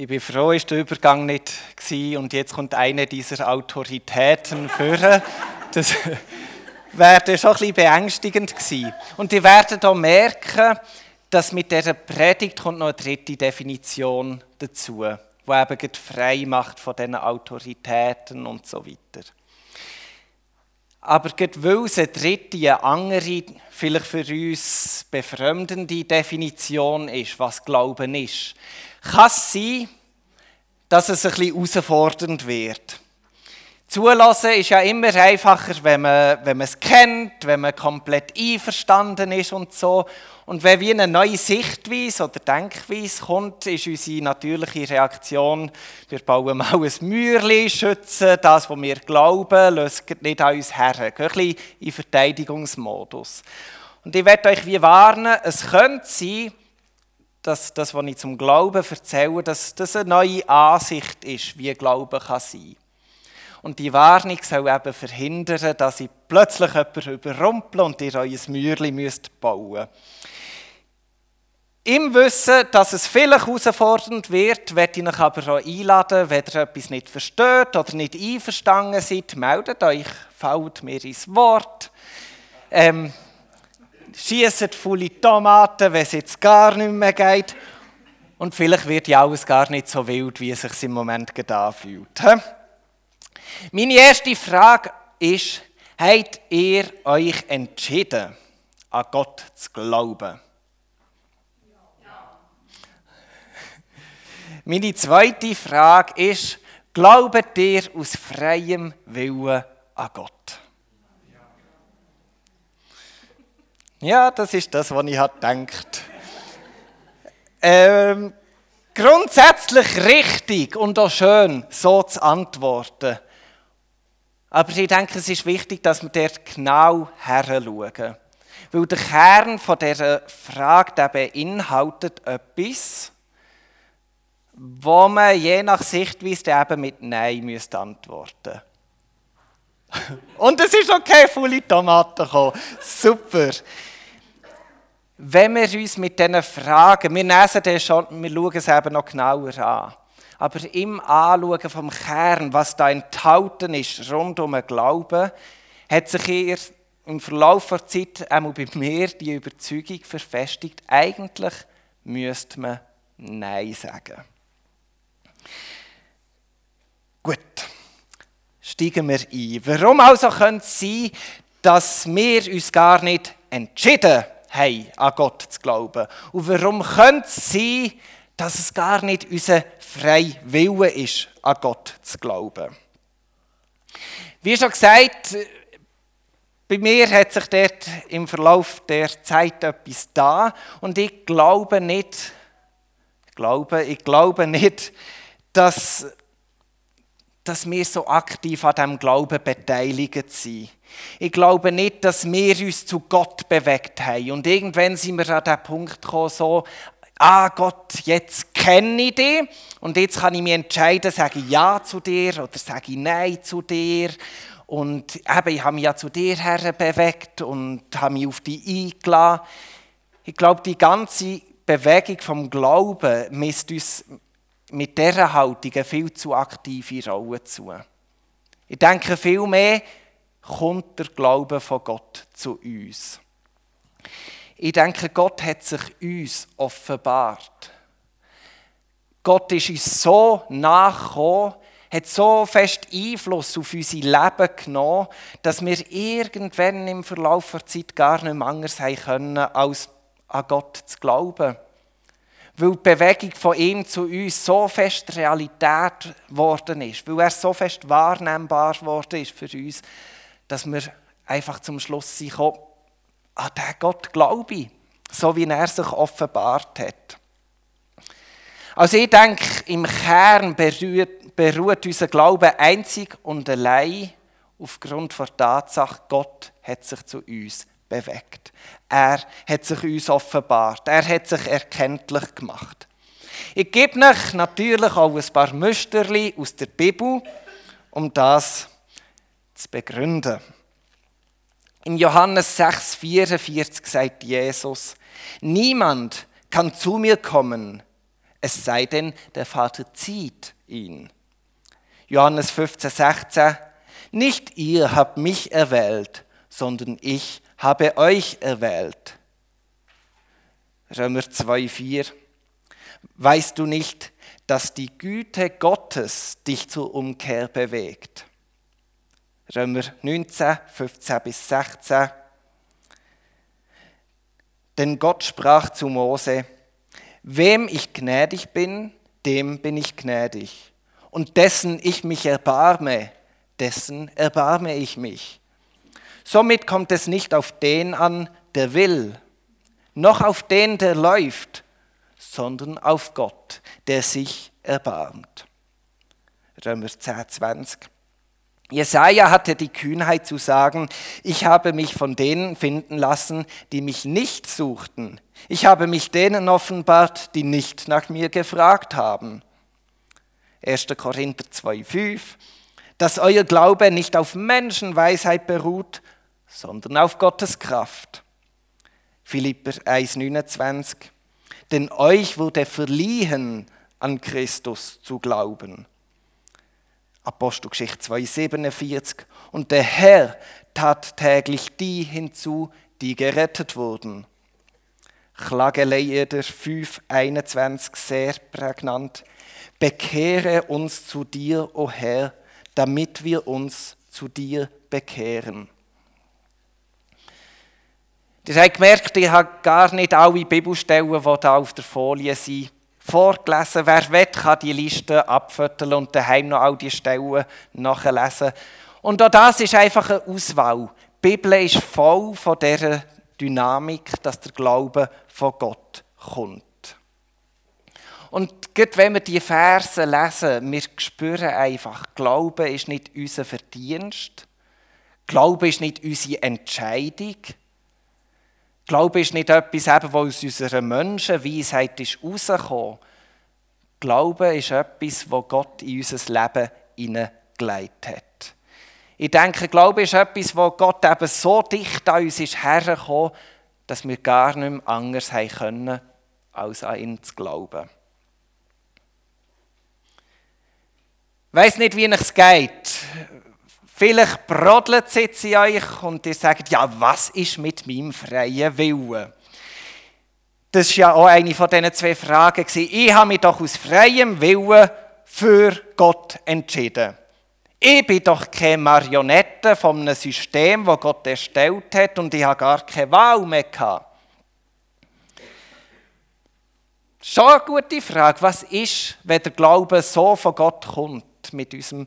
Ich bin froh, ist der Übergang nicht gewesen und jetzt kommt eine dieser Autoritäten führen. Das wäre schon ein bisschen beängstigend gewesen. Und ihr werdet auch merken, dass mit dieser Predigt kommt noch eine dritte Definition dazu, die eben frei macht von diesen Autoritäten und so weiter. Aber weil es eine dritte, eine andere, vielleicht für uns befremdende Definition ist, was Glauben ist, kann es sein, dass es ein bisschen herausfordernd wird. Zulassen ist ja immer einfacher, wenn man, wenn man es kennt, wenn man komplett einverstanden ist und so. Und wenn wie eine neue Sichtweise oder Denkweise kommt, ist unsere natürliche Reaktion, wir bauen mal ein Mäuerchen, schützen das, was wir glauben, lösen nicht an uns her. Ein bisschen in Verteidigungsmodus. Und ich werde euch wie warnen, es könnte sein, dass das, was ich zum Glauben erzähle, dass das eine neue Ansicht ist, wie Glauben kann sein. Und die Warnung soll eben verhindern, dass ich plötzlich jemanden überrumple und ihr euer Mäuerchen müsst bauen. Im Wissen, dass es vielleicht herausfordernd wird, werde ich euch aber auch einladen, wenn ihr etwas nicht versteht oder nicht einverstanden seid, meldet euch, fällt mir ins Wort. Ähm, schießt volle Tomaten, wenn es jetzt gar nicht mehr geht. Und vielleicht wird ja alles gar nicht so wild, wie es sich im Moment gerade anfühlt. Meine erste Frage ist, habt ihr euch entschieden, an Gott zu glauben? Meine zweite Frage ist, glaubt ihr aus freiem Willen an Gott? Ja, das ist das, was ich gedacht ähm, Grundsätzlich richtig und auch schön, so zu antworten. Aber ich denke, es ist wichtig, dass wir dort genau heranschauen. Weil der Kern dieser Frage der beinhaltet etwas, wo man je nach Sichtweise eben mit Nein müsste antworten Und es ist okay, volle Tomaten gekommen. Super. Wenn wir uns mit diesen Fragen, wir lesen das schon, wir schauen es eben noch genauer an, aber im Anschauen vom Kern, was da enthalten ist rund um den Glauben, hat sich erst im Verlauf der Zeit einmal bei mir die Überzeugung verfestigt, eigentlich müsste man Nein sagen. Gut, steigen wir ein. Warum also könnte es sein, dass wir uns gar nicht entschieden haben, an Gott zu glauben? Und warum könnte es sein, dass es gar nicht unser freier Wille ist, an Gott zu glauben? Wie schon gesagt, bei mir hat sich dort im Verlauf der Zeit etwas da und ich glaube nicht, ich glaube, ich glaube nicht, dass dass wir so aktiv an diesem Glauben beteiligt sind. Ich glaube nicht, dass wir uns zu Gott bewegt haben. Und irgendwann sind wir an den Punkt gekommen, so, ah Gott, jetzt kenne ich dich und jetzt kann ich mich entscheiden, sage ich Ja zu dir oder sage ich Nein zu dir. Und eben, ich habe mich ja zu dir her bewegt und habe mich auf dich eingeladen. Ich glaube, die ganze Bewegung vom Glauben misst uns mit dieser Haltung eine viel zu aktive Rolle zu. Ich denke, vielmehr kommt der Glaube von Gott zu uns. Ich denke, Gott hat sich uns offenbart. Gott ist uns so nachgekommen, hat so fest Einfluss auf unser Leben genommen, dass wir irgendwann im Verlauf der Zeit gar nicht mehr anders haben können, als an Gott zu glauben weil die Bewegung von ihm zu uns so fest Realität geworden ist, weil er so fest wahrnehmbar geworden ist für uns, dass wir einfach zum Schluss sind an den Gott glaube ich, so wie er sich offenbart hat. Also ich denke, im Kern beruht, beruht unser Glaube einzig und allein aufgrund der Tatsache, Gott hat sich zu uns bewegt. Er hat sich uns offenbart. Er hat sich erkenntlich gemacht. Ich gebe euch natürlich auch ein paar Müsterli aus der Bibel, um das zu begründen. In Johannes 6,44 sagt Jesus: Niemand kann zu mir kommen, es sei denn, der Vater zieht ihn. Johannes 15, 16, nicht ihr habt mich erwählt, sondern ich habe euch erwählt. Römer 2, 4, weißt du nicht, dass die Güte Gottes dich zur Umkehr bewegt? Römer 19, 15 bis 16. Denn Gott sprach zu Mose, wem ich gnädig bin, dem bin ich gnädig. Und dessen ich mich erbarme, dessen erbarme ich mich. Somit kommt es nicht auf den an, der will, noch auf den, der läuft, sondern auf Gott, der sich erbarmt. Römer 10, 20. Jesaja hatte die Kühnheit zu sagen, ich habe mich von denen finden lassen, die mich nicht suchten. Ich habe mich denen offenbart, die nicht nach mir gefragt haben. 1. Korinther 2,5 Dass euer Glaube nicht auf Menschenweisheit beruht, sondern auf Gottes Kraft. Philipper 1,29 Denn euch wurde verliehen, an Christus zu glauben. Apostelgeschichte 2,47. Und der Herr tat täglich die hinzu, die gerettet wurden. Klagelieder 5,21 sehr prägnant. Bekehre uns zu dir, o Herr, damit wir uns zu dir bekehren. Ihr habt gemerkt, ich habe gar nicht alle Bibelstellen, die hier auf der Folie sind, vorgelesen. Wer will, kann die Liste abfütteln und daheim noch all die Stellen nachlesen. Und auch das ist einfach eine Auswahl. Die Bibel ist voll von dieser Dynamik, dass der Glaube von Gott kommt. Und gerade wenn wir die Verse lesen, wir spüren einfach, Glaube ist nicht unser Verdienst. Glaube ist nicht unsere Entscheidung. Glaube ist nicht etwas, was aus unserer Menschenweisheit ist rausgekommen. Glaube ist etwas, was Gott in unser Leben hineingelegt hat. Ich denke, Glaube ist etwas, wo Gott eben so dicht an uns ist hergekommen, dass wir gar nicht mehr anders haben können, als an ihn zu glauben. Weiss nicht, wie es geht. Vielleicht brodelt es jetzt in euch und ihr sagt, ja, was ist mit meinem freien Willen? Das war ja auch eine von diesen zwei Fragen. Ich habe mich doch aus freiem Willen für Gott entschieden. Ich bin doch keine Marionette von einem System, das Gott erstellt hat und ich habe gar keine Wahl mehr gehabt. Schon eine gute Frage. Was ist, wenn der Glaube so von Gott kommt, mit unserem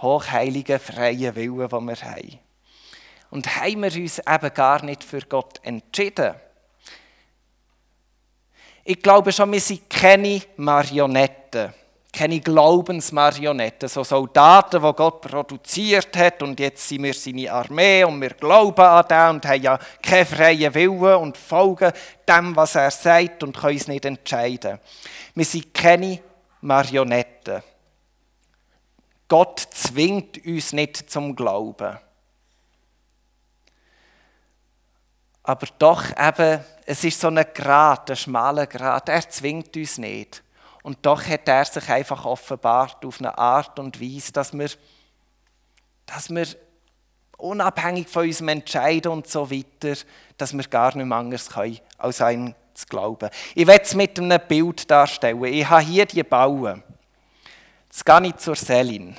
hochheiligen, freien Willen, den wir haben. Und haben wir uns eben gar nicht für Gott entschieden. Ich glaube schon, wir sind keine Marionetten, keine Glaubensmarionetten, so Soldaten, die Gott produziert hat und jetzt sind wir seine Armee und wir glauben an den und haben ja keinen freien Willen und folgen dem, was er sagt und können uns nicht entscheiden. Wir sind keine Marionetten. Gott zwingt uns nicht zum Glauben. Aber doch eben, es ist so ein Grat, ein schmaler Grat. Er zwingt uns nicht. Und doch hat er sich einfach offenbart auf eine Art und Weise, dass wir, dass wir unabhängig von unserem Entscheiden und so weiter, dass wir gar nicht mehr anders können, als an zu glauben. Ich werde es mit einem Bild darstellen. Ich habe hier die Bauen. Jetzt gehe ich zur Selin.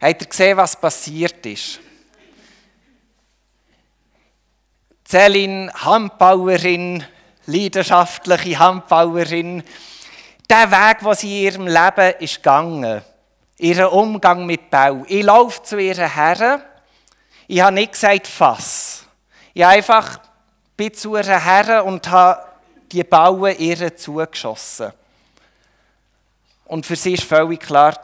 Habt ihr gesehen, was passiert ist? Selin, Handbauerin, leidenschaftliche Handbauerin, der Weg, den sie in ihrem Leben ist gegangen, ihren Umgang mit Bau. Ich laufe zu ihr her, ich habe nicht gesagt, fass. Ich einfach bin zu ihr her und habe die Bauen ihr zugeschossen. Und für sie ist völlig klar,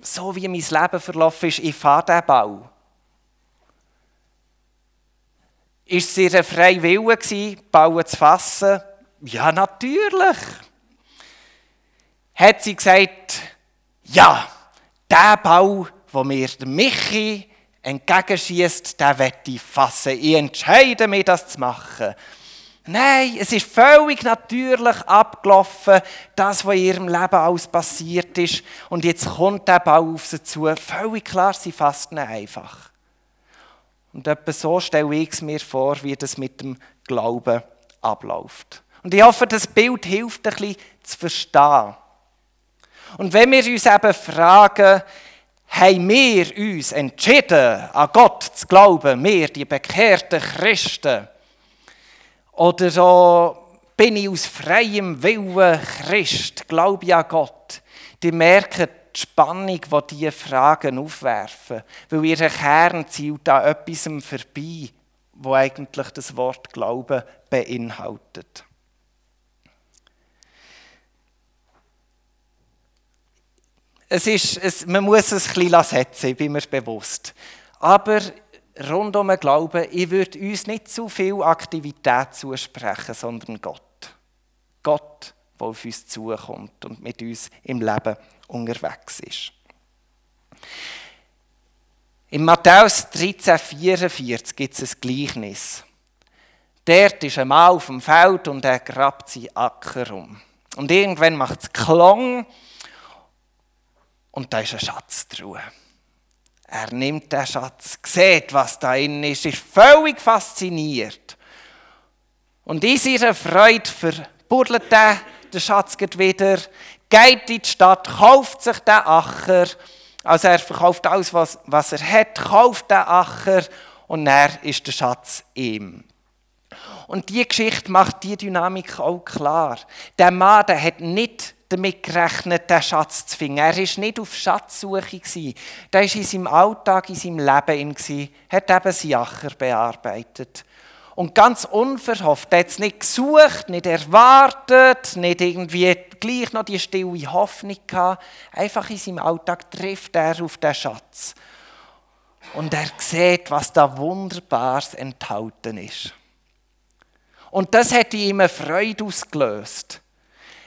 so wie mein Leben verlaufen ist, ich fahre diesen Bau. Ist es ihr freie Wille gewesen, Bauen zu fassen? Ja, natürlich. Hat sie gesagt, ja, der Bau, wo mir Michi entgegenschießt, den werde ich fassen. Ich entscheide mich, das zu machen. Nein, es ist völlig natürlich abgelaufen, das, was in ihrem Leben alles passiert ist. Und jetzt kommt der Bau auf sie zu. Völlig klar, sie fasst ihn einfach. Und etwa so stelle ich es mir vor, wie das mit dem Glauben abläuft. Und ich hoffe, das Bild hilft ein bisschen zu verstehen. Und wenn wir uns eben fragen, haben wir uns entschieden, an Gott zu glauben, wir, die bekehrten Christen, oder so bin ich aus freiem Willen Christ, glaube ich an Gott, die merken die Spannung, die diese Fragen aufwerfen, weil ihr Kern zielt an etwas vorbei, wo eigentlich das Wort Glauben beinhaltet. Es ist, es, man muss es ein bisschen setzen, ich bin mir bewusst. Aber rund um den Glauben, ich würde uns nicht zu viel Aktivität zusprechen, sondern Gott. Gott, der auf uns zukommt und mit uns im Leben unterwegs ist. In Matthäus 13,44 gibt es ein Gleichnis. Dort ist ein Mann auf dem Feld und er grabt seinen Acker um. Und irgendwann macht es Klang und da ist ein Schatz drin. Er nimmt den Schatz, sieht, was da drin ist, ist völlig fasziniert. Und in seiner Freude verbuddelt er den Schatz wieder, geht in die Stadt, kauft sich den Acher. Also er verkauft alles, was, was er hat, kauft den Acher und er ist der Schatz ihm. Und die Geschichte macht die Dynamik auch klar. Der Mann der hat nicht damit gerechnet, den Schatz zu finden. Er war nicht auf Schatzsuche. Er war in seinem Alltag, in seinem Leben, hat eben seinen Acher bearbeitet. Und ganz unverhofft, er hat es nicht gesucht, nicht erwartet, nicht irgendwie gleich noch die stille Hoffnung gehabt. Einfach in seinem Alltag trifft er auf den Schatz. Und er sieht, was da Wunderbares enthalten ist. Und das hat in ihm eine Freude ausgelöst.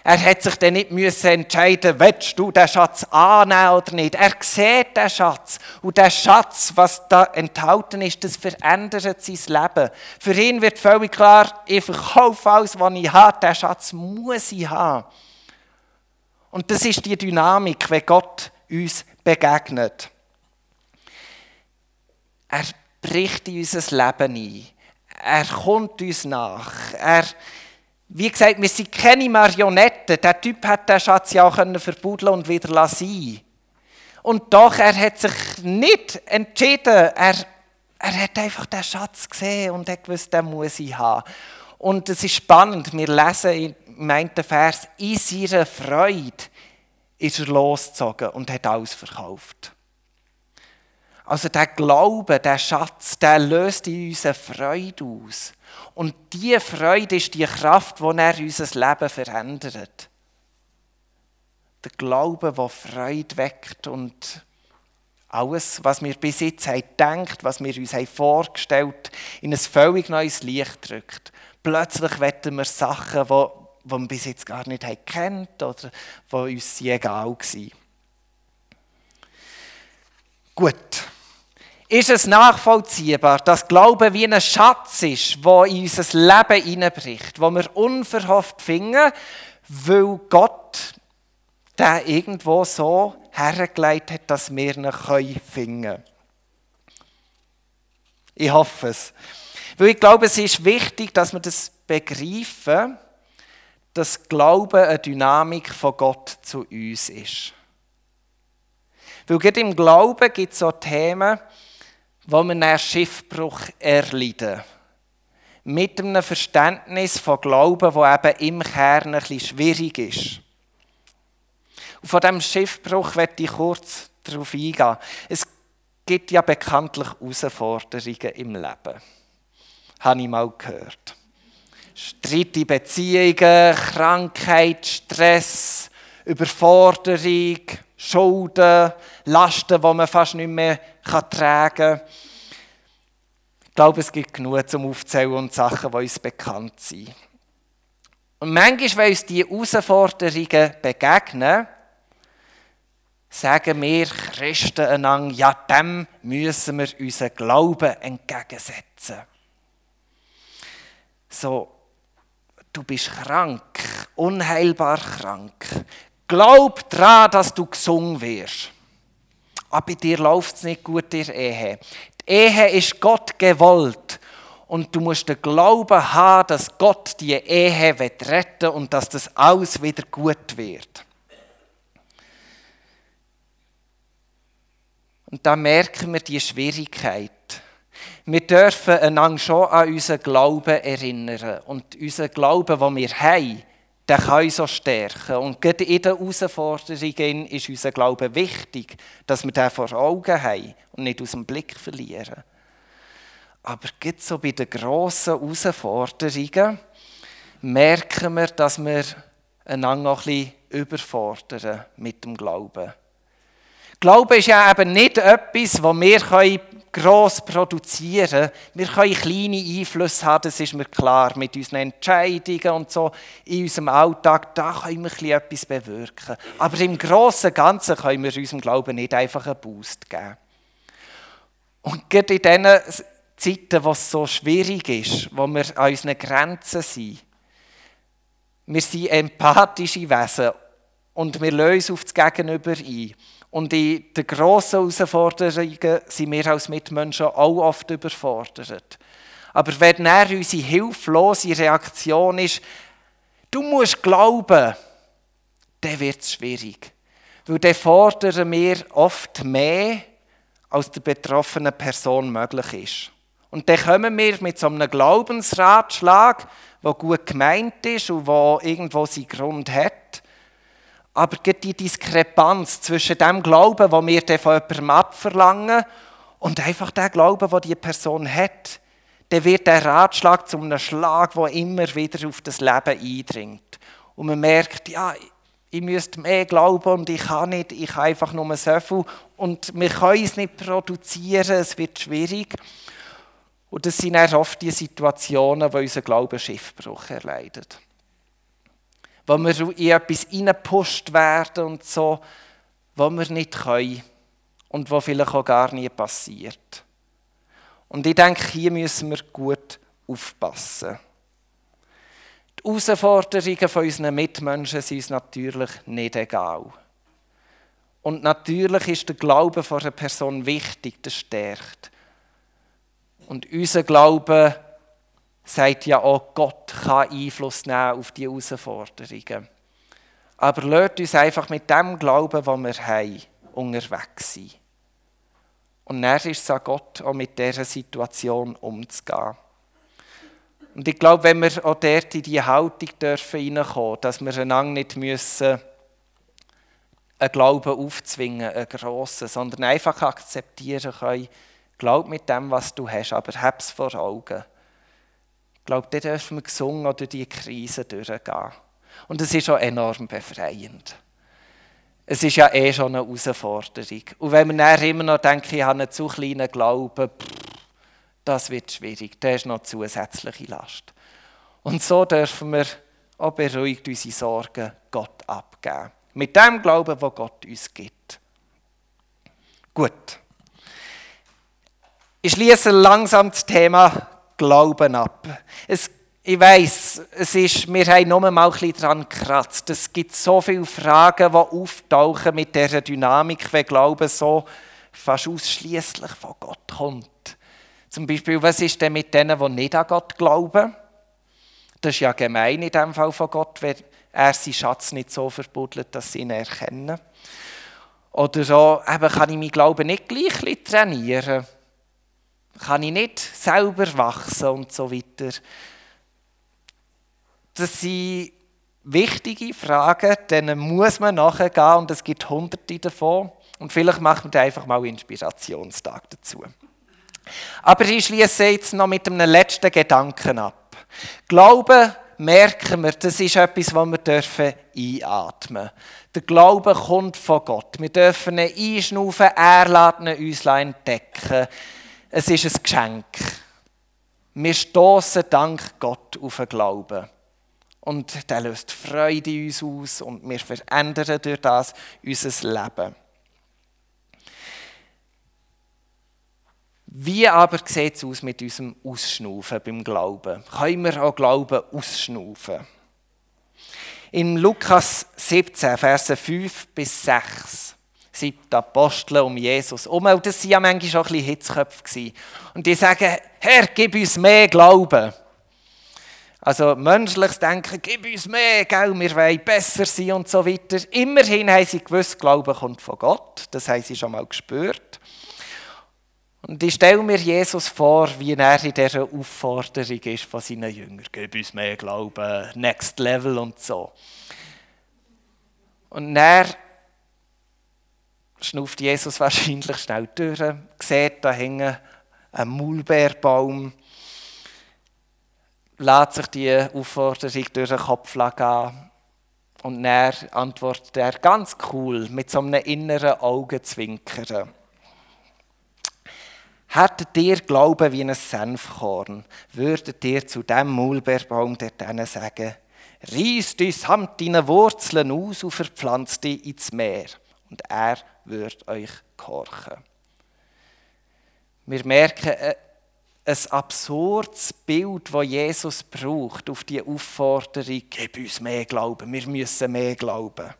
Er hat sich dann nicht müssen entscheiden, willst du den Schatz annehmen oder nicht. Er sieht den Schatz. Und der Schatz, was da enthalten ist, das verändert sein Leben. Für ihn wird völlig klar, ich verkaufe alles, was ich habe. Den Schatz muss ich haben. Und das ist die Dynamik, wenn Gott uns begegnet. Er bricht in unser Leben ein. Er kommt uns nach. Er wie gesagt, wir sind keine Marionetten. Der Typ hat den Schatz ja auch verbuddeln und wieder lassen. Und doch, er hat sich nicht entschieden. Er, er hat einfach den Schatz gesehen und hat gewusst, den muss ich haben. Und es ist spannend, wir lesen im einen Vers, in seiner Freude ist er losgezogen und hat alles verkauft. Also der Glaube, der Schatz, der löst in uns eine Freude aus. Und diese Freude ist die Kraft, die er unser Leben verändert. Der Glaube, der Freude weckt und alles, was wir bis jetzt haben gedacht, was wir uns haben vorgestellt in ein völlig neues Licht drückt. Plötzlich wetten wir Sachen, die, die wir bis jetzt gar nicht kennt oder die uns egal waren. Gut ist es nachvollziehbar, dass Glaube wie ein Schatz ist, der in unser Leben hineinbricht, wo wir unverhofft finden, weil Gott den irgendwo so hergelegt hat, dass wir ihn finden können. Ich hoffe es. Weil ich glaube, es ist wichtig, dass wir das begreifen, dass Glaube eine Dynamik von Gott zu uns ist. Weil gerade im Glauben gibt es so Themen, wo wir einen Schiffbruch erleiden. Mit einem Verständnis von Glauben, das eben im Kern bisschen schwierig ist. Und von diesem Schiffbruch werde ich kurz darauf eingehen. Es gibt ja bekanntlich Herausforderungen im Leben. Habe ich mal gehört. Streit in Beziehungen, Krankheit, Stress, Überforderung, Schulden, Lasten, die man fast nicht mehr tragen kann. Ich glaube, es gibt genug zum Aufzählen und Sachen, die uns bekannt sind. Und manchmal, wenn uns diese Herausforderungen begegnen, sagen wir Christen einander, ja, dem müssen wir unseren Glauben entgegensetzen. So, du bist krank, unheilbar krank. Glaub daran, dass du gesungen wirst. Aber bei dir läuft es nicht gut in Ehe. Die Ehe ist Gott gewollt. Und du musst den Glauben haben, dass Gott die Ehe retten will und dass das alles wieder gut wird. Und da merken wir die Schwierigkeit. Wir dürfen einander schon an unseren Glauben erinnern. Und unseren Glauben, den wir haben, der kann uns auch stärken. Und gerade in den Herausforderungen ist unser Glaube wichtig, dass wir den vor Augen haben und nicht aus dem Blick verlieren. Aber gerade so bei den grossen Herausforderungen merken wir, dass wir einander auch ein bisschen überfordern mit dem Glauben. Glaube ist ja eben nicht etwas, das wir gross produzieren. Wir können kleine Einflüsse haben, das ist mir klar, mit unseren Entscheidungen und so in unserem Alltag, da können wir etwas bewirken. Aber im Großen und Ganzen können wir unserem Glauben nicht einfach einen Boost geben. Und gerade in diesen Zeiten, wo es so schwierig ist, wo wir an unseren Grenzen sind, wir sind empathische Wesen und wir lösen auf das Gegenüber ein. Und in den grossen Herausforderungen sind wir als Mitmenschen auch oft überfordert. Aber wenn dann unsere hilflose Reaktion ist, du musst glauben, dann wird es schwierig. Weil dann fordern wir oft mehr, als der betroffenen Person möglich ist. Und dann kommen wir mit so einem Glaubensratschlag, der gut gemeint ist und der irgendwo seinen Grund hat. Aber die Diskrepanz zwischen dem Glauben, den wir von jemandem abverlangen, und einfach dem Glauben, den die Person hat, dann wird der Ratschlag zu einem Schlag, der immer wieder auf das Leben eindringt. Und man merkt, ja, ich müsste mehr glauben und ich kann nicht, ich kann einfach nur so viel. Und wir können es nicht produzieren, es wird schwierig. Und das sind oft die Situationen, wo unser Glaube Schiffbruch erleidet wo wir in etwas hineingepusht werden und so, was wir nicht können und was vielleicht auch gar nie passiert. Und ich denke, hier müssen wir gut aufpassen. Die Herausforderungen von unseren Mitmenschen sind uns natürlich nicht egal. Und natürlich ist der Glaube von einer Person wichtig, das stärkt. Und unser Glaube sagt ja auch, Gott kann Einfluss nehmen auf die Herausforderungen. Aber lasst uns einfach mit dem Glauben, den wir haben, unterwegs sein. Und dann ist es an Gott, auch mit dieser Situation umzugehen. Und ich glaube, wenn wir auch dort in diese Haltung dürfen dass wir einander nicht müssen, einen Glauben aufzwingen, einen grossen, sondern einfach akzeptieren können, glaub mit dem, was du hast, aber hab es vor Augen. Ich glaube, dort dürfen wir gesungen oder die Krise durchgehen. Und es ist auch enorm befreiend. Es ist ja eh schon eine Herausforderung. Und wenn man dann immer noch denkt, ich habe einen zu kleinen Glauben, das wird schwierig. Das ist noch zusätzliche Last. Und so dürfen wir auch beruhigt unsere Sorgen Gott abgeben. Mit dem Glauben, wo Gott uns gibt. Gut. Ich schließe langsam das Thema Glauben ab. Es, ich weiß, es ist, wir haben nur mal ein bisschen daran gekratzt. Es gibt so viele Fragen, die auftauchen mit dieser Dynamik, wenn Glauben so fast ausschließlich von Gott kommt. Zum Beispiel, was ist denn mit denen, die nicht an Gott glauben? Das ist ja gemein in dem Fall von Gott, wenn er seinen Schatz nicht so verbuddelt, dass sie ihn erkennen. Oder so, eben kann ich meinen Glauben nicht gleich trainieren kann ich nicht selber wachsen und so weiter. Das sind wichtige Fragen, denen muss man nachgehen und es gibt hunderte davon. Und vielleicht machen wir einfach mal einen Inspirationstag dazu. Aber ich schließe jetzt noch mit einem letzten Gedanken ab. Glauben, merken wir, das ist etwas, was wir dürfen einatmen. Der Glaube kommt von Gott. Wir dürfen ihn einschnaufen, er lässt ihn uns entdecken. Es ist ein Geschenk. Wir stoßen dank Gott auf den Glauben. Und der löst Freude in uns aus und wir verändern durch das unser Leben. Wie aber sieht es aus mit unserem Ausschnaufen beim Glauben? Können wir auch Glauben ausschnaufen? In Lukas 17, Verse 5 bis 6 sind die Apostel um Jesus um. Und das waren ja manchmal auch ein bisschen Hitzköpfe. Und die sagen, Herr, gib uns mehr Glauben. Also menschliches Denken, gib uns mehr, gell, wir wollen besser sein und so weiter. Immerhin haben sie gewusst, Glauben kommt von Gott. Das haben sie schon mal gespürt. Und ich stelle mir Jesus vor, wie er in dieser Aufforderung ist von seinen Jüngern. Gib uns mehr Glauben, Next Level und so. Und er schnauft Jesus wahrscheinlich schnell durch, sieht da hängen einen Maulbeerbaum, lässt sich die Aufforderung durch den Kopf an und er antwortet er ganz cool mit so einem inneren Augenzwinkern. Hättet ihr Glauben wie ein Senfkorn, würdet ihr zu dem Maulbeerbaum dort sagen, reiss dich samt deinen Wurzeln aus und verpflanzt dich ins Meer. Und er wird euch gehorchen. Wir merken äh, ein absurdes Bild, das Jesus braucht auf die Aufforderung, gib uns mehr Glauben, wir müssen mehr glauben.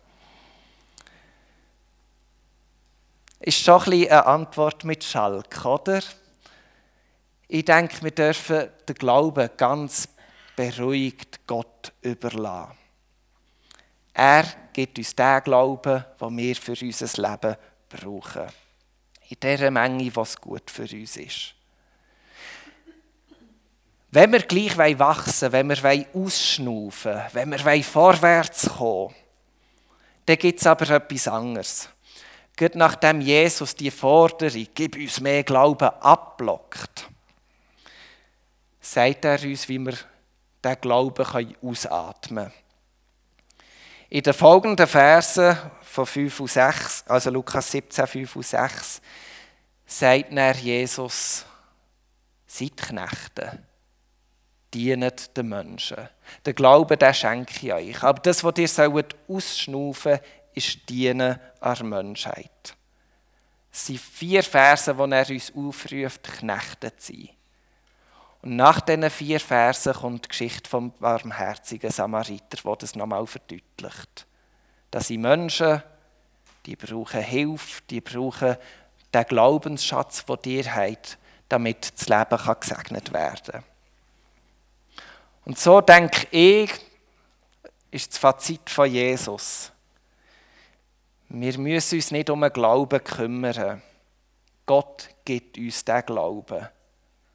Ist schon ein bisschen eine Antwort mit Schalk, oder? Ich denke, wir dürfen den Glauben ganz beruhigt Gott überlassen. Er gibt uns den Glauben, den wir für unser Leben brauchen. In dieser Menge, was gut für uns ist. Wenn wir gleich wachsen wenn wir ausschnaufen wenn wir vorwärts kommen dann gibt es aber etwas anderes. Gerade nachdem Jesus die Forderung, gib uns mehr Glauben, abblockt, sagt er uns, wie wir diesen Glauben ausatmen können. In den folgenden Versen von 5 und 6, also Lukas 17, 5 und 6, sagt er Jesus, seid Knechte dient den Menschen. Der Glaube, den schenke ich euch. Aber das, was ihr sollt ausschnaufen ist Dienen an der Menschheit. Es sind vier Verse, wo er uns aufruft, Knechte zu sein. Und nach diesen vier Versen kommt die Geschichte vom barmherzigen Samariter, wo das nochmal verdeutlicht. Das sind Menschen, die brauchen Hilfe, die brauchen den Glaubensschatz, den ihr habt, damit das Leben gesegnet werden kann. Und so denke ich, ist das Fazit von Jesus. Wir müssen uns nicht um den Glauben kümmern. Gott gibt uns den Glauben.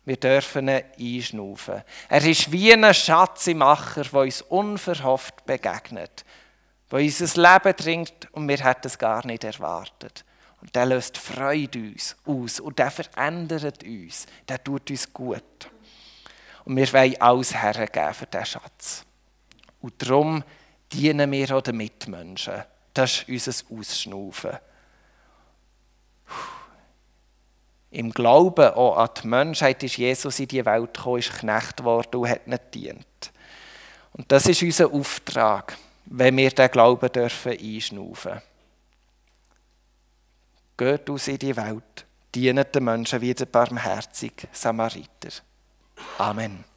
Wir dürfen ihn einschnaufen. Er ist wie ein Schatzemacher, der uns unverhofft begegnet, der unser Leben dringt und wir hätten es gar nicht erwartet. Und der löst Freude uns aus und der verändert uns, der tut uns gut. Und wir wollen alles hergeben für diesen Schatz. Und darum dienen wir auch den Mitmenschen. Das ist unser Ausschnaufen. Im Glauben auch an die Menschheit ist Jesus in die Welt gekommen, ist Knecht geworden und hat nicht dient. Und das ist unser Auftrag, wenn wir den Glauben dürfen einschnaufen. Geht aus in die Welt, dient den Menschen wie der barmherzige Samariter. Amen.